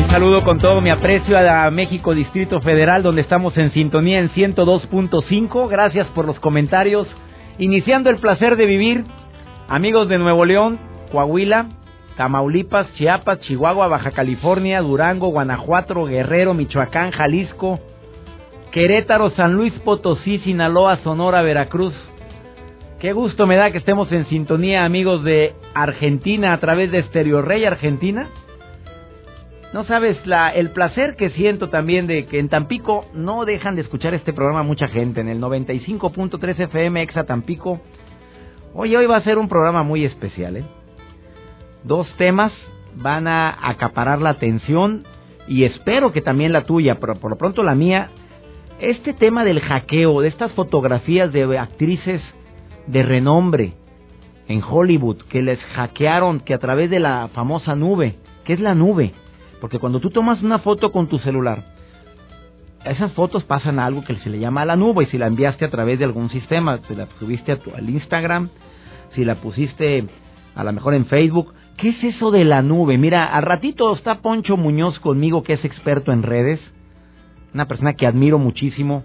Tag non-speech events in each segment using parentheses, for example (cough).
Hoy saludo con todo mi aprecio a México Distrito Federal, donde estamos en sintonía en 102.5. Gracias por los comentarios. Iniciando el placer de vivir, amigos de Nuevo León, Coahuila, Tamaulipas, Chiapas, Chihuahua, Baja California, Durango, Guanajuato, Guerrero, Michoacán, Jalisco, Querétaro, San Luis Potosí, Sinaloa, Sonora, Veracruz. Qué gusto me da que estemos en sintonía, amigos de Argentina, a través de Stereo Rey Argentina. No sabes la, el placer que siento también de que en Tampico no dejan de escuchar este programa mucha gente. En el 95.3 FM Exa Tampico. Hoy, hoy va a ser un programa muy especial. ¿eh? Dos temas van a acaparar la atención y espero que también la tuya, pero por lo pronto la mía. Este tema del hackeo, de estas fotografías de actrices de renombre en Hollywood que les hackearon, que a través de la famosa nube, ¿qué es la nube? Porque cuando tú tomas una foto con tu celular, esas fotos pasan a algo que se le llama la nube y si la enviaste a través de algún sistema, si la subiste a tu, al Instagram, si la pusiste a lo mejor en Facebook, ¿qué es eso de la nube? Mira, al ratito está Poncho Muñoz conmigo que es experto en redes, una persona que admiro muchísimo.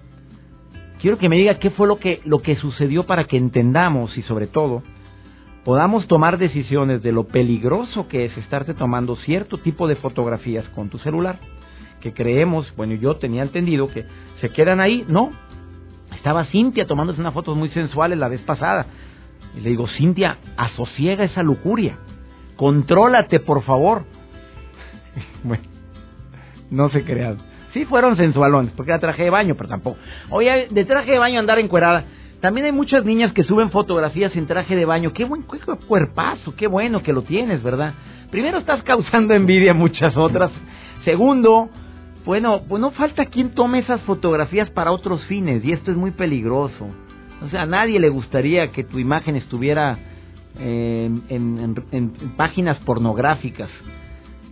Quiero que me diga qué fue lo que lo que sucedió para que entendamos y sobre todo podamos tomar decisiones de lo peligroso que es estarte tomando cierto tipo de fotografías con tu celular, que creemos, bueno, yo tenía entendido que se quedan ahí, no. Estaba Cintia tomándose unas fotos muy sensuales la vez pasada. Y le digo, Cintia, asosiega esa lujuria. Contrólate, por favor. (laughs) bueno, no se crean. Sí fueron sensualones, porque era traje de baño, pero tampoco. Oye, de traje de baño andar encuerada también hay muchas niñas que suben fotografías en traje de baño. Qué buen cuerpazo, qué bueno que lo tienes, ¿verdad? Primero estás causando envidia a muchas otras. Segundo, bueno, pues no falta quien tome esas fotografías para otros fines y esto es muy peligroso. O sea, a nadie le gustaría que tu imagen estuviera eh, en, en, páginas pornográficas.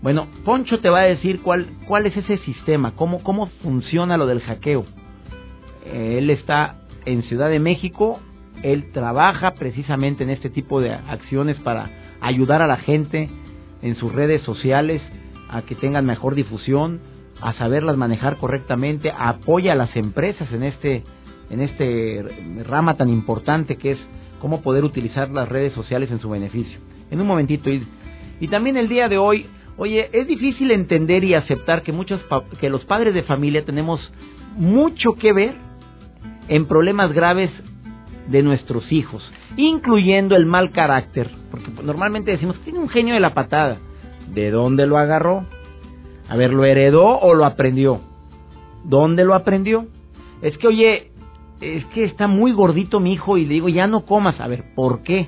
Bueno, Poncho te va a decir cuál, cuál es ese sistema, cómo, cómo funciona lo del hackeo. él está en Ciudad de México. Él trabaja precisamente en este tipo de acciones para ayudar a la gente en sus redes sociales a que tengan mejor difusión, a saberlas manejar correctamente, apoya a las empresas en este en este rama tan importante que es cómo poder utilizar las redes sociales en su beneficio. En un momentito y, y también el día de hoy, oye, es difícil entender y aceptar que muchos que los padres de familia tenemos mucho que ver en problemas graves de nuestros hijos, incluyendo el mal carácter, porque normalmente decimos, tiene un genio de la patada. ¿De dónde lo agarró? A ver, ¿lo heredó o lo aprendió? ¿Dónde lo aprendió? Es que, oye, es que está muy gordito mi hijo y le digo, ya no comas. A ver, ¿por qué?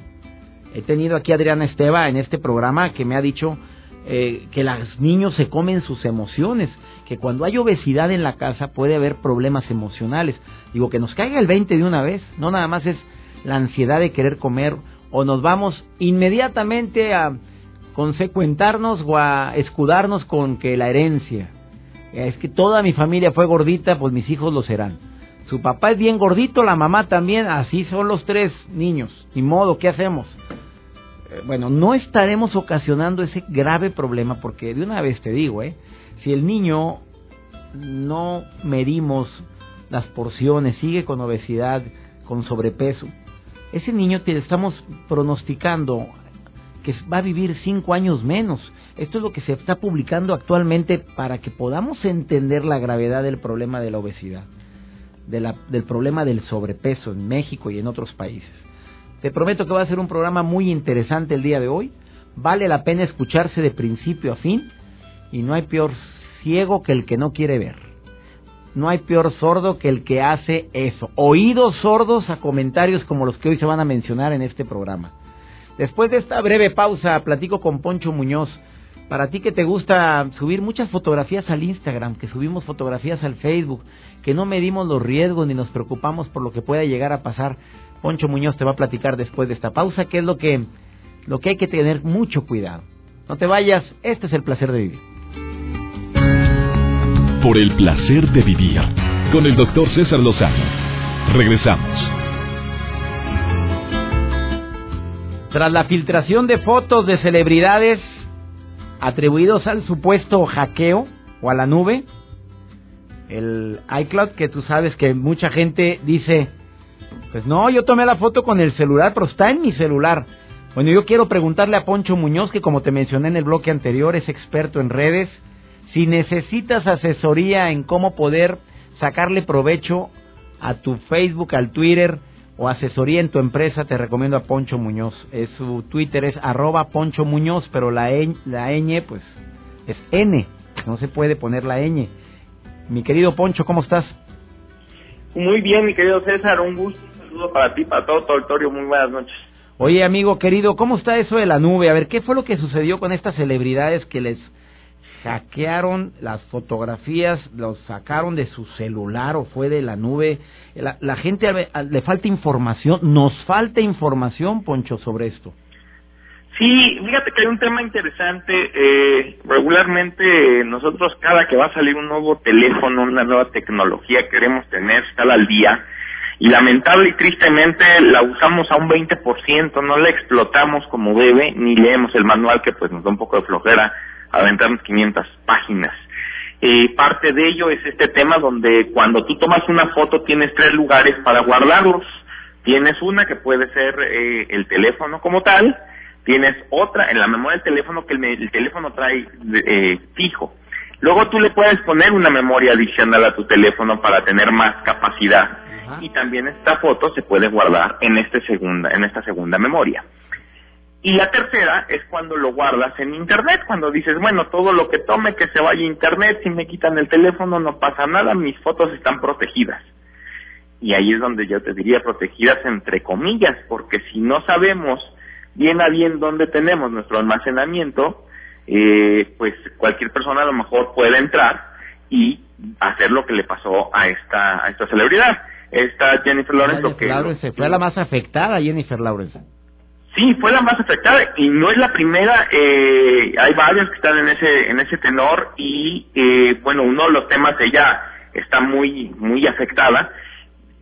He tenido aquí a Adriana Esteba en este programa que me ha dicho eh, que los niños se comen sus emociones que cuando hay obesidad en la casa puede haber problemas emocionales. Digo, que nos caiga el 20 de una vez, no nada más es la ansiedad de querer comer o nos vamos inmediatamente a consecuentarnos o a escudarnos con que la herencia. Es que toda mi familia fue gordita, pues mis hijos lo serán. Su papá es bien gordito, la mamá también, así son los tres niños. Ni modo, ¿qué hacemos? Eh, bueno, no estaremos ocasionando ese grave problema porque de una vez te digo, ¿eh? si el niño no medimos las porciones, sigue con obesidad, con sobrepeso, ese niño te estamos pronosticando que va a vivir cinco años menos. Esto es lo que se está publicando actualmente para que podamos entender la gravedad del problema de la obesidad, del problema del sobrepeso en México y en otros países. Te prometo que va a ser un programa muy interesante el día de hoy. Vale la pena escucharse de principio a fin y no hay peor ciego que el que no quiere ver. No hay peor sordo que el que hace eso. Oídos sordos a comentarios como los que hoy se van a mencionar en este programa. Después de esta breve pausa, platico con Poncho Muñoz, para ti que te gusta subir muchas fotografías al Instagram, que subimos fotografías al Facebook, que no medimos los riesgos ni nos preocupamos por lo que pueda llegar a pasar. Poncho Muñoz te va a platicar después de esta pausa, que es lo que, lo que hay que tener mucho cuidado. No te vayas, este es el placer de vivir. Por el placer de vivir, con el doctor César Lozano. Regresamos. Tras la filtración de fotos de celebridades atribuidos al supuesto hackeo o a la nube, el iCloud, que tú sabes que mucha gente dice, pues no, yo tomé la foto con el celular, pero está en mi celular. Bueno, yo quiero preguntarle a Poncho Muñoz, que como te mencioné en el bloque anterior, es experto en redes, si necesitas asesoría en cómo poder sacarle provecho a tu Facebook, al Twitter o asesoría en tu empresa, te recomiendo a Poncho Muñoz. Es, su Twitter es arroba Poncho Muñoz, pero la, la ñ pues es N, no se puede poner la ñ. Mi querido Poncho, ¿cómo estás? Muy bien, mi querido César, un gusto, saludo para ti, para todo tu auditorio, muy buenas noches. Oye, amigo querido, ¿cómo está eso de la nube? A ver, ¿qué fue lo que sucedió con estas celebridades que les hackearon las fotografías, los sacaron de su celular o fue de la nube? La, la gente le falta información, nos falta información, Poncho, sobre esto. Sí, fíjate que hay un tema interesante. Eh, regularmente nosotros cada que va a salir un nuevo teléfono, una nueva tecnología, queremos tener, estar al día. Y lamentable y tristemente la usamos a un 20%, no la explotamos como debe, ni leemos el manual que pues nos da un poco de flojera aventarnos 500 páginas. Eh, parte de ello es este tema donde cuando tú tomas una foto tienes tres lugares para guardarlos. Tienes una que puede ser eh, el teléfono como tal, Tienes otra en la memoria del teléfono que el, teléfono trae eh, fijo. Luego tú le puedes poner una memoria adicional a tu teléfono para tener más capacidad. Y también esta foto se puede guardar en, este segunda, en esta segunda memoria. Y la tercera es cuando lo guardas en Internet, cuando dices, bueno, todo lo que tome que se vaya a Internet, si me quitan el teléfono no pasa nada, mis fotos están protegidas. Y ahí es donde yo te diría protegidas entre comillas, porque si no sabemos bien a bien donde tenemos nuestro almacenamiento, eh, pues cualquier persona a lo mejor puede entrar y hacer lo que le pasó a esta a esta celebridad. Esta Jennifer Lawrence, que fue la más afectada, Jennifer Lawrence. Sí, fue la más afectada y no es la primera. Eh, hay varias que están en ese en ese tenor y eh, bueno, uno de los temas ella está muy muy afectada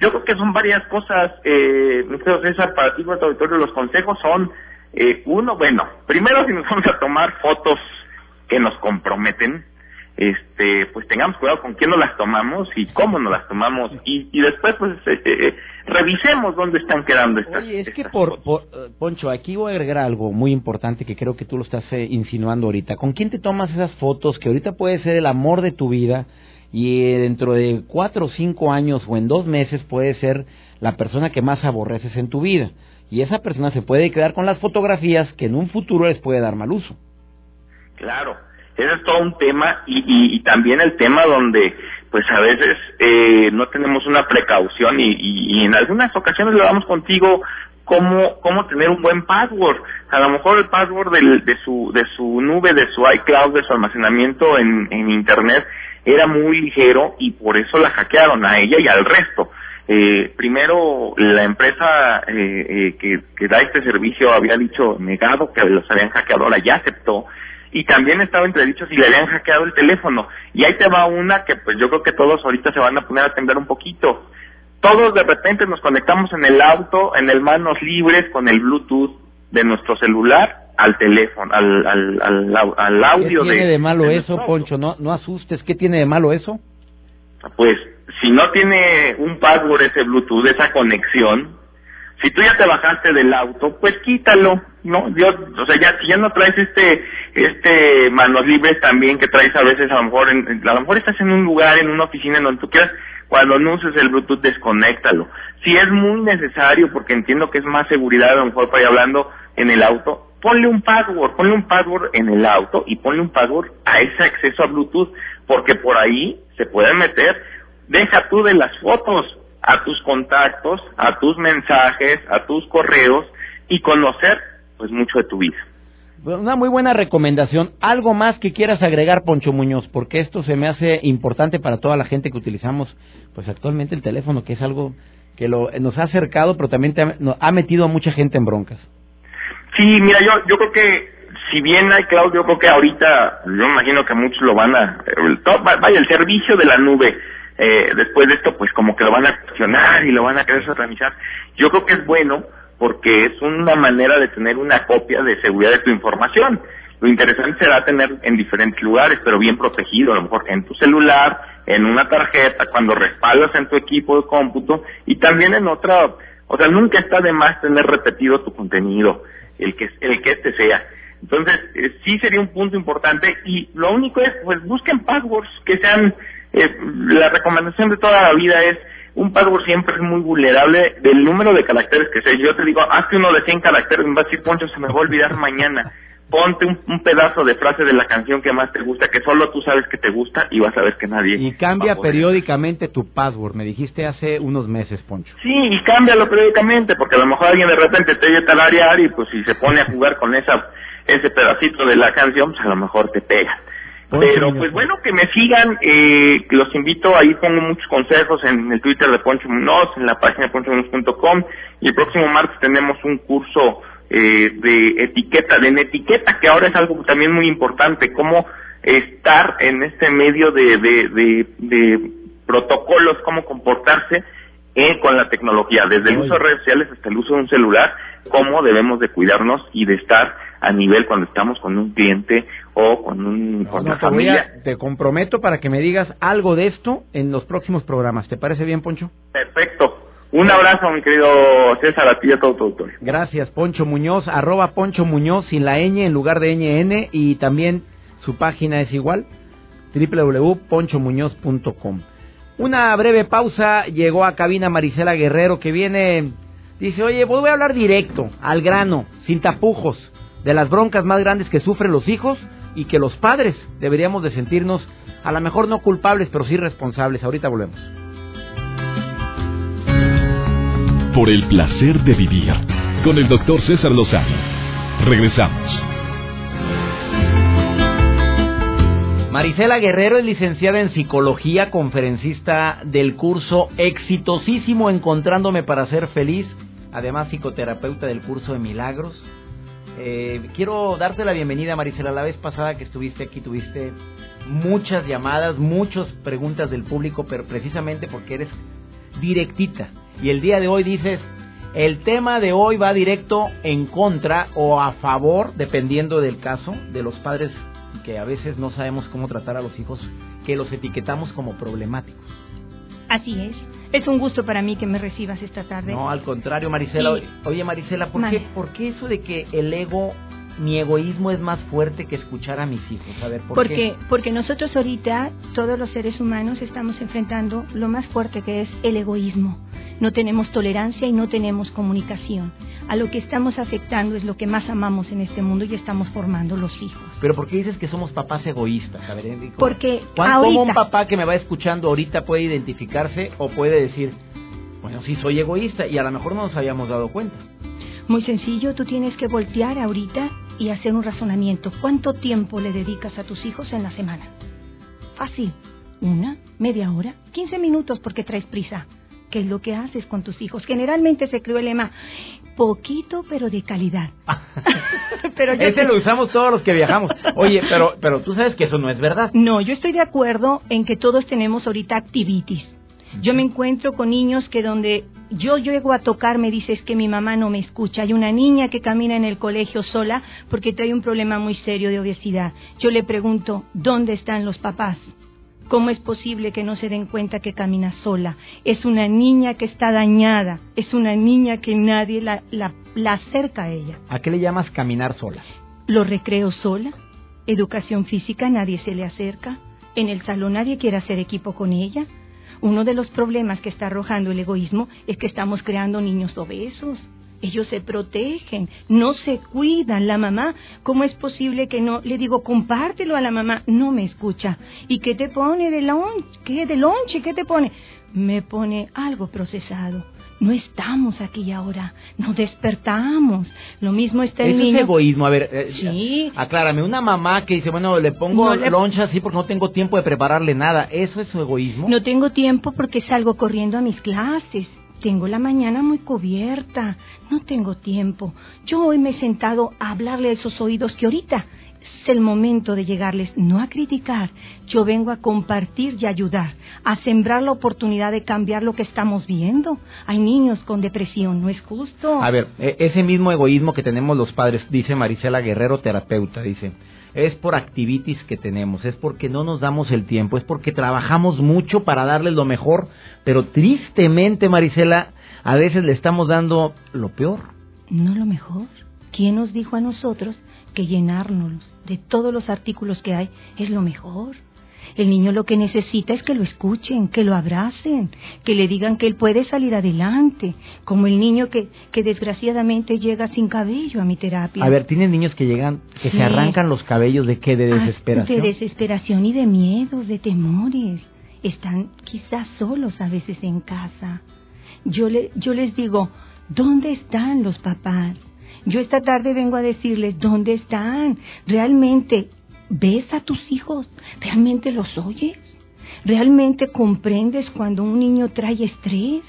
yo creo que son varias cosas, eh, César, para ti, para tu auditorio, los consejos son, eh, uno, bueno, primero si nos vamos a tomar fotos que nos comprometen, este, pues tengamos cuidado con quién nos las tomamos y cómo nos las tomamos y, y después pues eh, eh, eh revisemos dónde están quedando estas Oye, es que por, por, eh, Poncho, aquí voy a agregar algo muy importante que creo que tú lo estás insinuando ahorita. ¿Con quién te tomas esas fotos que ahorita puede ser el amor de tu vida? y eh, dentro de cuatro o cinco años o en dos meses puede ser la persona que más aborreces en tu vida. Y esa persona se puede quedar con las fotografías que en un futuro les puede dar mal uso. Claro, ese es todo un tema y, y, también el tema donde pues a veces eh, no tenemos una precaución y, en algunas ocasiones le damos contigo cómo, cómo tener un buen password. A lo mejor el password de, su, de su nube, de su iCloud, de su almacenamiento en, en Internet era muy ligero y por eso la hackearon a ella y al resto. Eh, primero, la empresa eh, eh, que, que, da este servicio había dicho negado que los habían hackeado, ahora ya aceptó. Y también estaba entredicho si le habían hackeado el teléfono. Y ahí te va una que pues yo creo que todos ahorita se van a poner a temblar un poquito. Todos de repente nos conectamos en el auto, en el manos libres, con el Bluetooth de nuestro celular al teléfono, al, al, al, al audio ¿Qué tiene de, malo eso, Poncho? No, no asustes. ¿Qué tiene de malo eso? Pues si no tiene un password ese Bluetooth, esa conexión, si tú ya te bajaste del auto, pues quítalo, ¿no? Yo, o sea, ya, ya no traes este, este manos libres también que traes a veces, a lo mejor, en, a lo mejor estás en un lugar, en una oficina en donde tú quieras, cuando no uses el Bluetooth, desconéctalo. Si es muy necesario, porque entiendo que es más seguridad, a lo mejor para ir hablando en el auto, ponle un password, ponle un password en el auto y ponle un password a ese acceso a Bluetooth, porque por ahí se pueden meter, deja tú de las fotos a tus contactos, a tus mensajes, a tus correos y conocer pues mucho de tu vida. Una muy buena recomendación. Algo más que quieras agregar, Poncho Muñoz, porque esto se me hace importante para toda la gente que utilizamos, pues actualmente el teléfono, que es algo que lo, nos ha acercado, pero también ha, ha metido a mucha gente en broncas. Sí, mira, yo, yo creo que si bien hay cloud, yo creo que ahorita, yo imagino que muchos lo van a, vaya, el servicio de la nube, eh, después de esto, pues como que lo van a cuestionar y lo van a querer satanizar. Yo creo que es bueno porque es una manera de tener una copia de seguridad de tu información. Lo interesante será tener en diferentes lugares, pero bien protegido, a lo mejor en tu celular, en una tarjeta, cuando respaldas en tu equipo de cómputo y también en otra, o sea, nunca está de más tener repetido tu contenido, el que, el que este sea. Entonces, eh, sí sería un punto importante y lo único es, pues busquen passwords que sean, eh, la recomendación de toda la vida es, un password siempre es muy vulnerable del número de caracteres que sea. Yo te digo, hazte uno de 100 caracteres, me va a decir, Poncho, se me va a olvidar mañana. (laughs) Ponte un, pedazo de frase de la canción que más te gusta, que solo tú sabes que te gusta y vas a ver que nadie. Y cambia periódicamente tu password, me dijiste hace unos meses, Poncho. Sí, y cámbialo periódicamente, porque a lo mejor alguien de repente te oye talarear y pues si se pone a jugar con esa ese pedacito de la canción, pues a lo mejor te pega. Pero pues bueno, que me sigan, eh, los invito, ahí pongo muchos consejos en el Twitter de Poncho Munoz, en la página ponchomunoz.com y el próximo martes tenemos un curso eh, de etiqueta, de etiqueta, que ahora es algo también muy importante, cómo estar en este medio de, de, de, protocolos, cómo comportarse eh, con la tecnología, desde el uso de redes sociales hasta el uso de un celular, cómo debemos de cuidarnos y de estar a nivel cuando estamos con un cliente o con, un, con una familia. te comprometo para que me digas algo de esto en los próximos programas. ¿Te parece bien, Poncho? Perfecto. Un abrazo, mi querido César, a ti y a todo tu auditorio. Gracias, Poncho Muñoz, arroba Poncho Muñoz sin la ñ en lugar de ñn y también su página es igual, www.ponchomuñoz.com. Una breve pausa, llegó a cabina Marisela Guerrero que viene, dice, oye, voy a hablar directo, al grano, sin tapujos de las broncas más grandes que sufren los hijos y que los padres deberíamos de sentirnos a lo mejor no culpables, pero sí responsables. Ahorita volvemos. Por el placer de vivir con el doctor César Lozano. Regresamos. Marisela Guerrero es licenciada en psicología, conferencista del curso exitosísimo Encontrándome para ser feliz, además psicoterapeuta del curso de milagros eh, quiero darte la bienvenida, Marisela. La vez pasada que estuviste aquí tuviste muchas llamadas, muchas preguntas del público, pero precisamente porque eres directita. Y el día de hoy dices, el tema de hoy va directo en contra o a favor, dependiendo del caso, de los padres que a veces no sabemos cómo tratar a los hijos, que los etiquetamos como problemáticos. Así es. Es un gusto para mí que me recibas esta tarde. No, al contrario, Marisela. Oye, Marisela, ¿por qué, ¿por qué eso de que el ego mi egoísmo es más fuerte que escuchar a mis hijos. A ver, ¿por porque, qué? Porque nosotros ahorita, todos los seres humanos, estamos enfrentando lo más fuerte que es el egoísmo. No tenemos tolerancia y no tenemos comunicación. A lo que estamos afectando es lo que más amamos en este mundo y estamos formando los hijos. Pero ¿por qué dices que somos papás egoístas? A ver, porque ¿cómo un papá que me va escuchando ahorita puede identificarse o puede decir, bueno, sí soy egoísta y a lo mejor no nos habíamos dado cuenta? Muy sencillo, tú tienes que voltear ahorita y hacer un razonamiento. ¿Cuánto tiempo le dedicas a tus hijos en la semana? Fácil. ¿Una? ¿Media hora? ¿15 minutos porque traes prisa? ¿Qué es lo que haces con tus hijos? Generalmente se creó el lema, poquito pero de calidad. (laughs) (laughs) pero Ese lo usamos todos los que viajamos. Oye, pero, pero tú sabes que eso no es verdad. No, yo estoy de acuerdo en que todos tenemos ahorita activities. Yo me encuentro con niños que donde yo llego a tocar me dices que mi mamá no me escucha. Hay una niña que camina en el colegio sola porque trae un problema muy serio de obesidad. Yo le pregunto, ¿dónde están los papás? ¿Cómo es posible que no se den cuenta que camina sola? Es una niña que está dañada, es una niña que nadie la, la, acerca a ella. ¿A qué le llamas caminar sola? Los recreos sola, educación física nadie se le acerca, en el salón nadie quiere hacer equipo con ella, uno de los problemas que está arrojando el egoísmo es que estamos creando niños obesos. Ellos se protegen, no se cuidan. La mamá, ¿cómo es posible que no? Le digo, compártelo a la mamá. No me escucha. ¿Y qué te pone de lonche? ¿Qué de lonche? ¿Qué te pone? Me pone algo procesado. No estamos aquí ahora, no despertamos. Lo mismo está el Eso niño. es egoísmo. A ver, eh, Sí. aclárame. Una mamá que dice, bueno, le pongo No le- loncha así porque no tengo tiempo de prepararle nada. ¿Eso es su egoísmo? No tengo tiempo porque salgo corriendo a mis clases. Tengo la mañana muy cubierta. No tengo tiempo. Yo hoy me he sentado a hablarle a esos oídos que ahorita es el momento de llegarles, no a criticar. Yo vengo a compartir y ayudar, a sembrar la oportunidad de cambiar lo que estamos viendo. Hay niños con depresión, no es justo. A ver, e- ese mismo egoísmo que tenemos los padres, dice Marisela Guerrero, terapeuta, dice, es por activities que tenemos, es porque no nos damos el tiempo, es porque trabajamos mucho para darles lo mejor, pero tristemente, Marisela, a veces le estamos dando lo peor. No lo mejor. ¿Quién nos dijo a nosotros que llenarnos de todos los artículos que hay es lo mejor? El niño lo que necesita es que lo escuchen, que lo abracen, que le digan que él puede salir adelante, como el niño que, que desgraciadamente llega sin cabello a mi terapia. A ver, tienen niños que llegan, que Sí. se arrancan los cabellos de qué, de Ah, desesperación. De desesperación y de miedos, de temores. Están quizás solos a veces en casa. Yo, le, yo les digo, ¿dónde están los papás? Yo esta tarde vengo a decirles, ¿dónde están? ¿Realmente ves a tus hijos? ¿Realmente los oyes? ¿Realmente comprendes cuando un niño trae estrés?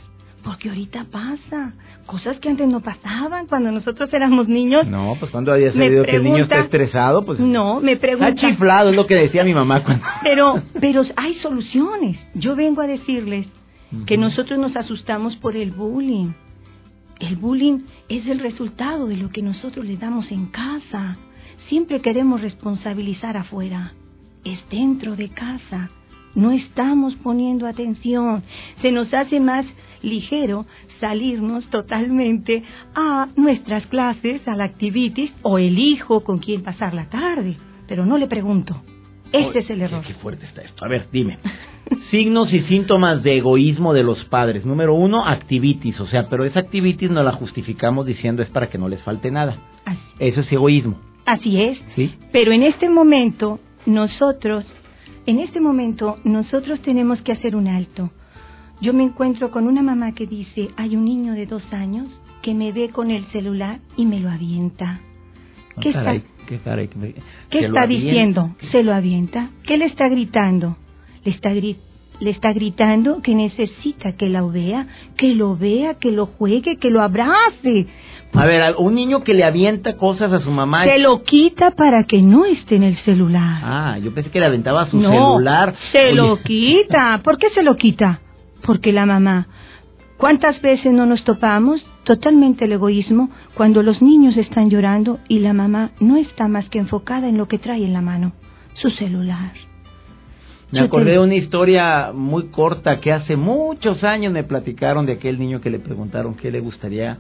Porque ahorita pasa. Cosas que antes no pasaban cuando nosotros éramos niños. No, pues cuando había sabido que el niño está estresado, pues No, me está chiflado, es lo que decía mi mamá cuando... Pero, pero hay soluciones. Yo vengo a decirles que nosotros nos asustamos por el bullying. El bullying es el resultado de lo que nosotros le damos en casa. Siempre queremos responsabilizar afuera. Es dentro de casa. No estamos poniendo atención. Se nos hace más ligero salirnos totalmente a nuestras clases, a la activities o elijo con quién pasar la tarde. Pero no le pregunto. Ese es el error. Qué fuerte está esto. A ver, dime. (laughs) Signos y síntomas de egoísmo de los padres. Número uno, activities. O sea, pero esa activities no la justificamos diciendo es para que no les falte nada. Así, Eso es egoísmo. así es. ¿Sí? Pero en este momento, nosotros, en este momento, nosotros tenemos que hacer un alto. Yo me encuentro con una mamá que dice, hay un niño de dos años que me ve con el celular y me lo avienta. ¿Qué está- Caray, qué caray, ¿Qué está diciendo? Se lo avienta. ¿Qué le está gritando? Le está, gri- le está gritando que necesita que lo vea, que lo vea, que lo juegue, que lo abrace. A ver, un niño que le avienta cosas a su mamá. Se lo quita para que no esté en el celular. Ah, yo pensé que le aventaba su no, celular. se Oye, lo quita. ¿Por qué se lo quita? Porque la mamá. ¿Cuántas veces no nos topamos? Totalmente el egoísmo cuando los niños están llorando y la mamá no está más que enfocada en lo que trae en la mano, su celular. Me acordé de una historia muy corta que hace muchos años me platicaron de aquel niño que le preguntaron qué le gustaría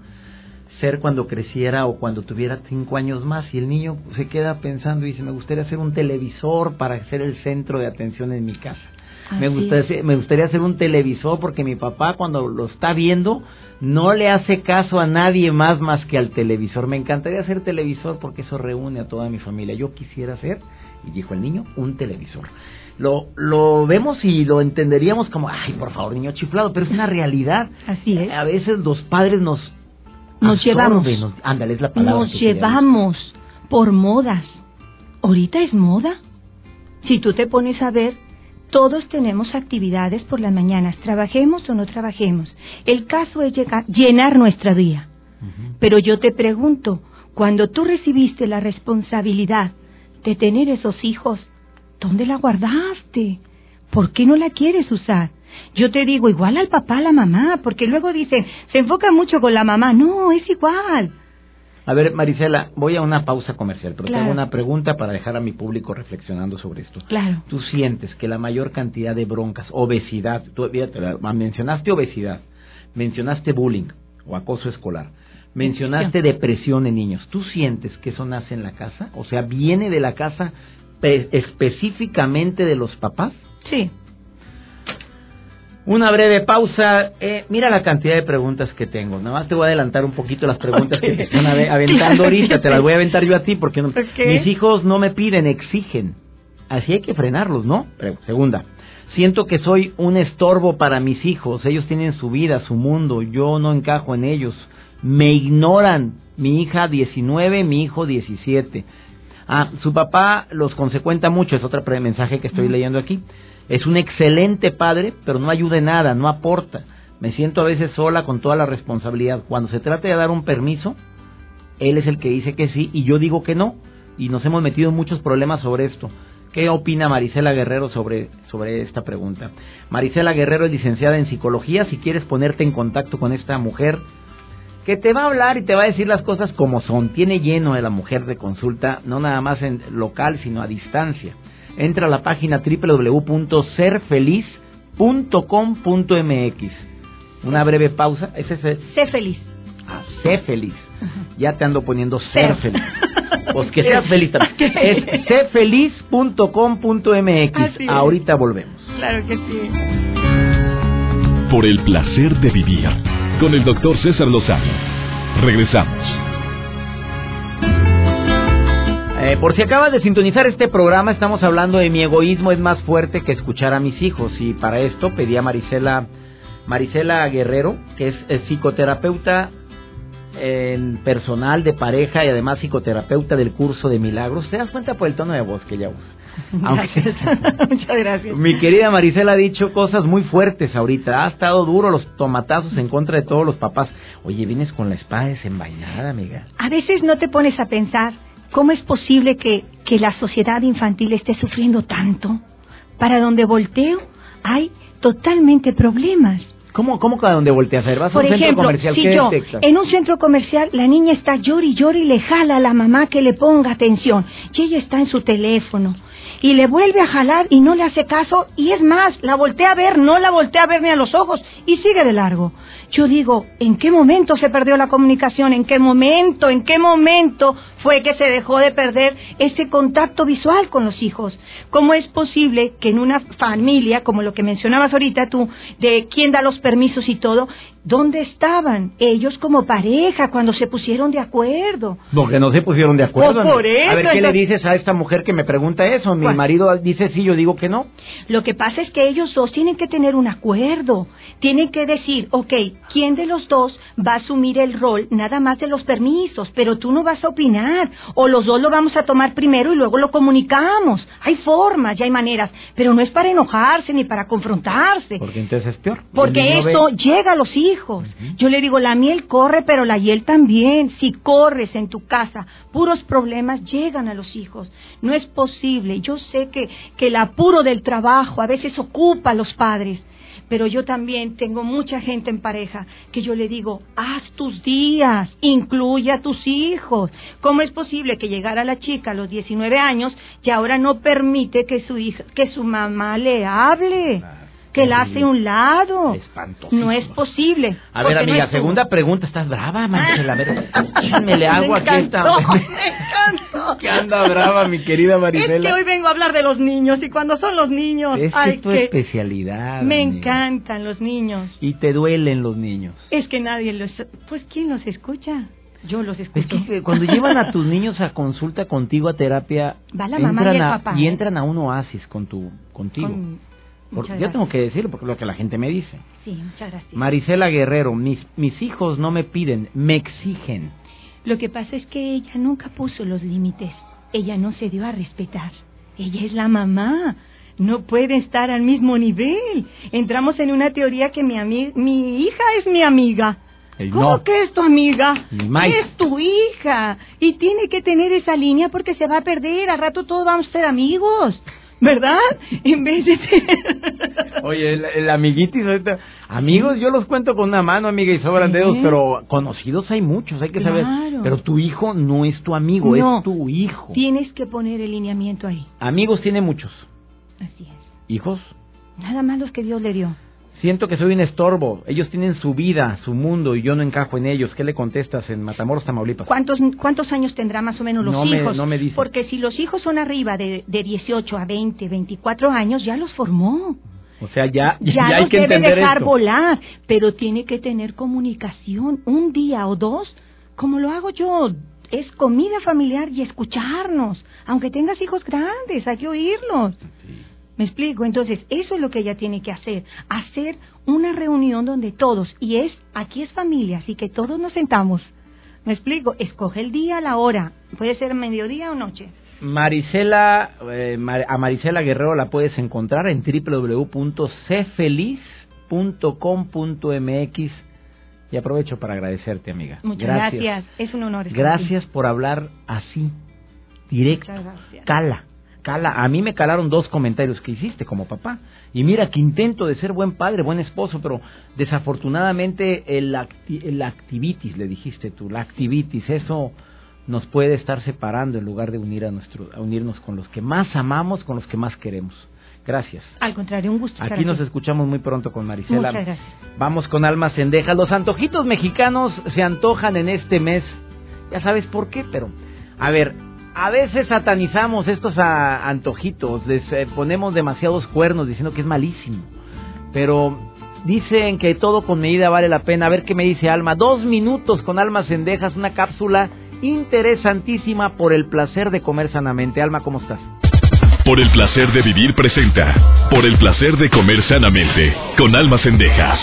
ser cuando creciera o cuando tuviera cinco años más y el niño se queda pensando y dice me gustaría ser un televisor para ser el centro de atención en mi casa. Me gustaría, me gustaría ser un televisor porque mi papá cuando lo está viendo no le hace caso a nadie más más que al televisor. Me encantaría ser televisor porque eso reúne a toda mi familia. Yo quisiera ser, y dijo el niño, un televisor. Lo, lo vemos y lo entenderíamos como, ay, por favor, niño chiflado, pero es una realidad. Así es. A veces los padres nos... Nos absorben, llevamos. nos- ándale, es la palabra. Nos que llevamos por modas. ¿Ahorita es moda? Si tú te pones a ver, todos tenemos actividades por las mañanas, trabajemos o no trabajemos. El caso es llegar- llenar nuestra día. Pero yo te pregunto, cuando tú recibiste la responsabilidad de tener esos hijos, ¿dónde la guardaste? ¿Por qué no la quieres usar? Yo te digo igual al papá, a la mamá, porque luego dicen, se enfoca mucho con la mamá. No, es igual. A ver, Marisela, voy a una pausa comercial, pero Claro. tengo una pregunta para dejar a mi público reflexionando sobre esto. Claro. ¿Tú sientes que la mayor cantidad de broncas, obesidad, tú fíjate, mencionaste obesidad, mencionaste bullying o acoso escolar, mencionaste depresión en niños, ¿tú sientes que eso nace en la casa? O sea, ¿viene de la casa pe- específicamente de los papás? Sí. Una breve pausa. Eh, mira la cantidad de preguntas que tengo. Nada más te voy a adelantar un poquito las preguntas que te están ave- aventando ahorita. Te las voy a aventar yo a ti porque no- Ok. mis hijos no me piden, exigen. Así hay que frenarlos, ¿no? Pero, segunda. Siento que soy un estorbo para mis hijos. Ellos tienen su vida, su mundo. Yo no encajo en ellos. Me ignoran. Mi hija 19, mi hijo 17. Ah, su papá los consecuenta mucho. Es otro mensaje que estoy leyendo aquí. Es un excelente padre, pero no ayuda en nada, no aporta. Me siento a veces sola con toda la responsabilidad. Cuando se trata de dar un permiso, él es el que dice que sí y yo digo que no. Y nos hemos metido en muchos problemas sobre esto. ¿Qué opina Marisela Guerrero sobre, sobre esta pregunta? Marisela Guerrero es licenciada en psicología. Si quieres ponerte en contacto con esta mujer que te va a hablar y te va a decir las cosas como son. Tiene lleno de la mujer de consulta, no nada más en local, sino a distancia. Entra a la página www.serfeliz.com.mx. Una breve pausa. ¿Ese es Sé feliz. Ah, sé feliz. Ya te ando poniendo ser feliz. Pues que (laughs) seas feliz también. Es cfeliz.com.mx. Ahorita volvemos. Claro que sí. Por el placer de vivir con el doctor César Lozano. Regresamos. Eh, por si acabas de sintonizar este programa, estamos hablando de mi egoísmo es más fuerte que escuchar a mis hijos y para esto pedí a Marisela, Marisela Guerrero, que es, es psicoterapeuta en personal de pareja y además psicoterapeuta del curso de milagros. ¿Te das cuenta por el tono de voz que ella usa? (laughs) (laughs) (laughs) Muchas gracias. Mi querida Marisela ha dicho cosas muy fuertes ahorita. Ha estado duro los tomatazos en contra de todos los papás. Oye, vienes con la espada desenvainada, amiga. A veces no te pones a pensar cómo es posible que, que la sociedad infantil esté sufriendo tanto. Para donde volteo hay totalmente problemas. ¿Cómo, cómo cada donde volteas a ver? ¿Vas Por a un ejemplo, centro comercial? si ¿Qué yo detectas? en un centro comercial la niña está llori y llori y le jala a la mamá que le ponga atención y ella está en su teléfono y le vuelve a jalar y no le hace caso y es más, la voltea a ver, no la voltea a ver ni a los ojos y sigue de largo. Yo digo, ¿en qué momento se perdió la comunicación? ¿En qué momento? ¿En qué momento fue que se dejó de perder ese contacto visual con los hijos? ¿Cómo es posible que en una familia, como lo que mencionabas ahorita tú, de quién da los permisos y todo, ¿dónde estaban ellos como pareja cuando se pusieron de acuerdo? No, que no se pusieron de acuerdo. Pues por eso, a ver, ¿qué le dices a esta mujer que me pregunta eso? Mi ¿Cuál? marido dice sí, yo digo que no. Lo que pasa es que ellos dos tienen que tener un acuerdo. Tienen que decir, ok, ¿quién de los dos va a asumir el rol nada más de los permisos? Pero tú no vas a opinar. O los dos lo vamos a tomar primero y luego lo comunicamos. Hay formas y hay maneras. Pero no es para enojarse ni para confrontarse. Porque entonces es peor. Porque esto ve- llega a los hijos. Yo le digo, la miel corre, pero la hiel también. Si corres en tu casa, puros problemas llegan a los hijos. No es posible. Yo sé que, que el apuro del trabajo a veces ocupa a los padres. Pero yo también tengo mucha gente en pareja que yo le digo, haz tus días, incluye a tus hijos. ¿Cómo es posible que llegara la chica a los 19 años y ahora no permite que su hija, que su mamá le hable? Que la hace a un lado. No es posible. A ver, no amiga, es segunda pregunta. ¿Estás brava, Marisela? A ver, échamele (laughs) agua me aquí esta. (laughs) me. Que anda brava, mi querida Es Marisela. que hoy vengo a hablar de los niños y cuando son los niños, Es que ay, es tu que especialidad. me amiga. encantan los niños. Y te duelen los niños. Es que nadie los... Pues, ¿quién los escucha? Yo los Es escucho. que cuando llevan a tus niños a consulta contigo a terapia, Va la mamá y entran el a- papá. y entran a un oasis con tu, contigo. Con- Porque yo tengo que decirlo porque es lo que la gente me dice. Sí, muchas gracias. Marisela Guerrero, mis, mis hijos no me piden, me exigen. Lo que pasa es que ella nunca puso los límites. Ella no se dio a respetar. Ella es la mamá. No puede estar al mismo nivel. Entramos en una teoría que mi, ami- mi hija es mi amiga. ¿Cómo no. que es tu amiga? Es tu hija. Y tiene que tener esa línea porque se va a perder. Al rato todos vamos a ser amigos. ¿Verdad? En vez de ser... (laughs) Oye, el, el amiguitis ahorita. Amigos, yo los cuento con una mano, amiga, y sobran dedos, pero conocidos hay muchos, hay que saber. Claro. Pero tu hijo no es tu amigo, No. es tu hijo. Tienes que poner el lineamiento ahí. Amigos tiene muchos. Así es. Hijos, Nada más los que Dios le dio. Siento que soy un estorbo. Ellos tienen su vida, su mundo, y yo no encajo en ellos. ¿Qué le contestas en Matamoros, Tamaulipas? ¿Cuántos, ¿Cuántos años tendrá más o menos los No me- hijos? no me dice. Porque si los hijos son arriba de, de 18 a 20, 24 años, ya los formó. O sea, ya, ya, Ya, hay los que debe entender dejar esto. volar, pero tiene que tener comunicación un día o dos, como lo hago yo. Es comida familiar y escucharnos. Aunque tengas hijos grandes, hay que oírlos. ¿Me explico? Entonces, eso es lo que ella tiene que hacer, hacer una reunión donde todos, y es, aquí es familia, así que todos nos sentamos. ¿Me explico? Escoge el día, la hora, puede ser mediodía o noche. Marisela, eh, a Marisela Guerrero la puedes encontrar en www.cfeliz.com.mx y aprovecho para agradecerte, amiga. Muchas gracias, es un honor. Gracias por hablar así, directo, cala cala. A mí me calaron dos comentarios que hiciste como papá. Y mira que intento de ser buen padre, buen esposo, pero desafortunadamente el, el activitis, le dijiste tú, la activitis, eso nos puede estar separando en lugar de unir a nuestro, a unirnos con los que más amamos, con los que más queremos. Gracias. Al contrario, un gusto. Aquí nos escuchamos muy pronto con Marisela. Muchas gracias. Vamos con Almas Cendejas. Los antojitos mexicanos se antojan en este mes. Ya sabes por qué, pero a ver, a veces satanizamos estos antojitos, les eh, ponemos demasiados cuernos diciendo que es malísimo. Pero dicen que todo con medida vale la pena. A ver qué me dice Alma. Dos minutos con Alma Cendejas, una cápsula interesantísima por el placer de comer sanamente. Alma, ¿cómo estás? Por el placer de vivir presenta. Por el placer de comer sanamente. Con Alma Cendejas.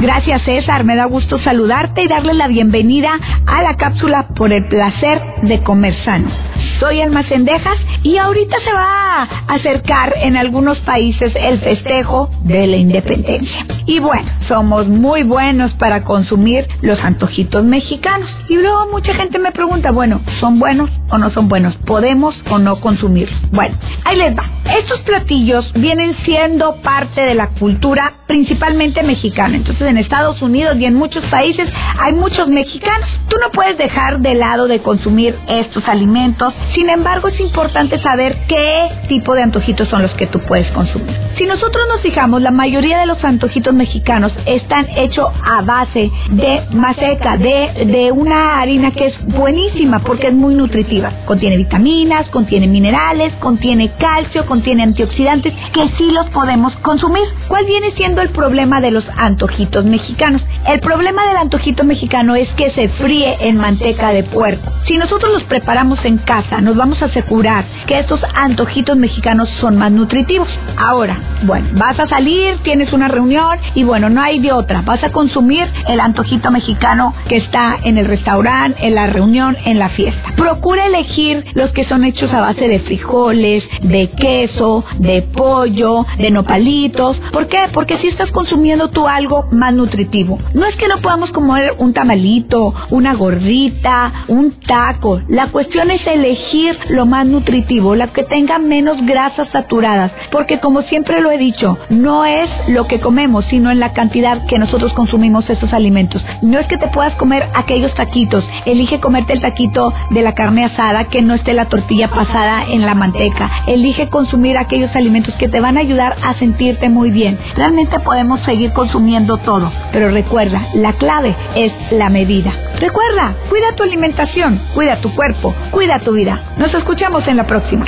Gracias César, me da gusto saludarte y darle la bienvenida a la cápsula por el placer de comer sano. Soy Alma Cendejas y ahorita se va a acercar en algunos países el festejo de la independencia. Y bueno, somos muy buenos para consumir los antojitos mexicanos. Y luego mucha gente me pregunta, bueno, ¿son buenos o no son buenos? ¿Podemos o no consumirlos? Bueno, ahí les va. Estos platillos vienen siendo parte de la cultura principalmente mexicana. Entonces en Estados Unidos y en muchos países hay muchos mexicanos. Tú no puedes dejar de lado de consumir estos alimentos. Sin embargo, es importante saber qué tipo de antojitos son los que tú puedes consumir. Si nosotros nos fijamos, la mayoría de los antojitos mexicanos están hechos a base de maseca, de, de una harina que es buenísima porque es muy nutritiva. Contiene vitaminas, contiene minerales, contiene calcio, contiene antioxidantes que sí los podemos consumir. ¿Cuál viene siendo el problema de los antojitos? mexicanos. El problema del antojito mexicano es que se fríe en manteca de puerco. Si nosotros los preparamos en casa, nos vamos a asegurar que estos antojitos mexicanos son más nutritivos. Ahora, bueno, vas a salir, tienes una reunión y bueno, no hay de otra. Vas a consumir el antojito mexicano que está en el restaurante, en la reunión, en la fiesta. Procura elegir los que son hechos a base de frijoles, de queso, de pollo, de nopalitos. ¿Por qué? Porque si estás consumiendo tú algo más nutritivo. No es que no podamos comer un tamalito, una gordita, un taco. La cuestión es elegir lo más nutritivo, la que tenga menos grasas saturadas, porque como siempre lo he dicho, no es lo que comemos, sino en la cantidad que nosotros consumimos estos alimentos. No es que te puedas comer aquellos taquitos, elige comerte el taquito de la carne asada que no esté la tortilla pasada en la manteca. Elige consumir aquellos alimentos que te van a ayudar a sentirte muy bien. Realmente podemos seguir consumiendo todo pero recuerda, la clave es la medida. Recuerda, cuida tu alimentación, cuida tu cuerpo, cuida tu vida. Nos escuchamos en la próxima.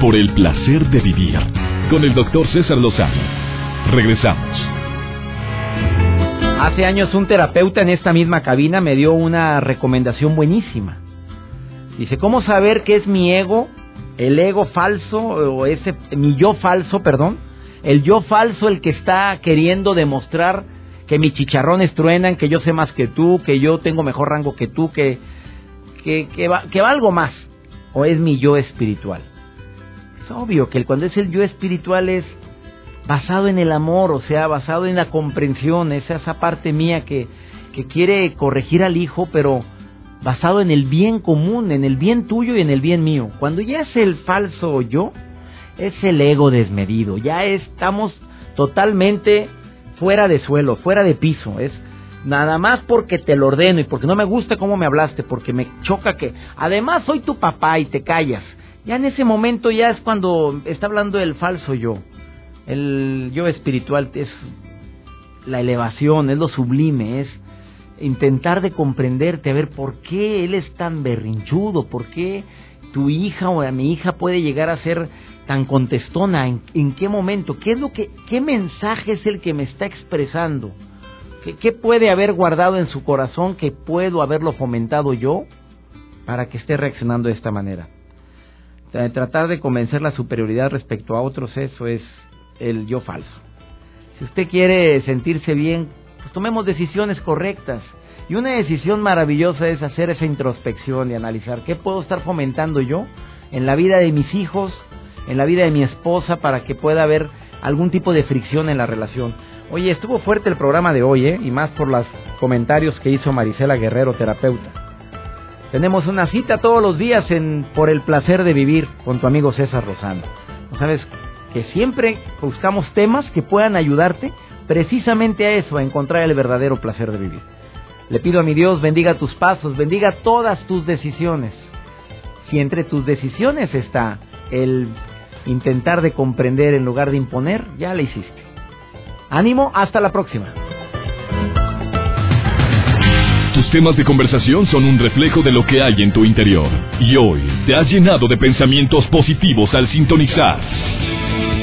Por el placer de vivir, con el doctor César Lozano. Regresamos. Hace años un terapeuta en esta misma cabina me dio una recomendación buenísima. Dice, ¿cómo saber qué es mi ego, el ego falso o ese mi yo falso, perdón? el yo falso, el que está queriendo demostrar que mis chicharrones truenan, que yo sé más que tú, que yo tengo mejor rango que tú, que, que, que, va, que valgo más, o es mi yo espiritual. Es obvio que cuando es el yo espiritual es basado en el amor, o sea, basado en la comprensión, esa, esa parte mía que, que quiere corregir al hijo, pero basado en el bien común, en el bien tuyo y en el bien mío. Cuando ya es el falso yo, es el ego desmedido. Ya estamos totalmente fuera de suelo, fuera de piso. Es nada más porque te lo ordeno y porque no me gusta cómo me hablaste, porque me choca que además soy tu papá y te callas. Ya en ese momento ya es cuando está hablando el falso yo. El yo espiritual es la elevación, es lo sublime, es intentar de comprenderte, a ver por qué él es tan berrinchudo, por qué tu hija o a mi hija puede llegar a ser tan contestona? ¿En, qué momento? ¿Qué es lo que, qué mensaje es el que me está expresando? ¿Qué, ¿Qué puede haber guardado en su corazón que puedo haberlo fomentado yo para que esté reaccionando de esta manera? tratar de convencer la superioridad respecto a otros, eso es el yo falso. Si usted quiere sentirse bien, pues tomemos decisiones correctas. Y una decisión maravillosa es hacer esa introspección y analizar qué puedo estar fomentando yo en la vida de mis hijos, en la vida de mi esposa, para que pueda haber algún tipo de fricción en la relación. Oye, estuvo fuerte el programa de hoy, ¿eh? Y más por los comentarios que hizo Marisela Guerrero, terapeuta. Tenemos una cita todos los días en Por el placer de vivir con tu amigo César Rosano. ¿Sabes? Que siempre buscamos temas que puedan ayudarte precisamente a eso, a encontrar el verdadero placer de vivir. Le pido a mi Dios bendiga tus pasos, bendiga todas tus decisiones. Si entre tus decisiones está el intentar de comprender en lugar de imponer, ya le hiciste. Ánimo, hasta la próxima. Tus temas de conversación son un reflejo de lo que hay en tu interior. Y hoy te has llenado de pensamientos positivos al sintonizar.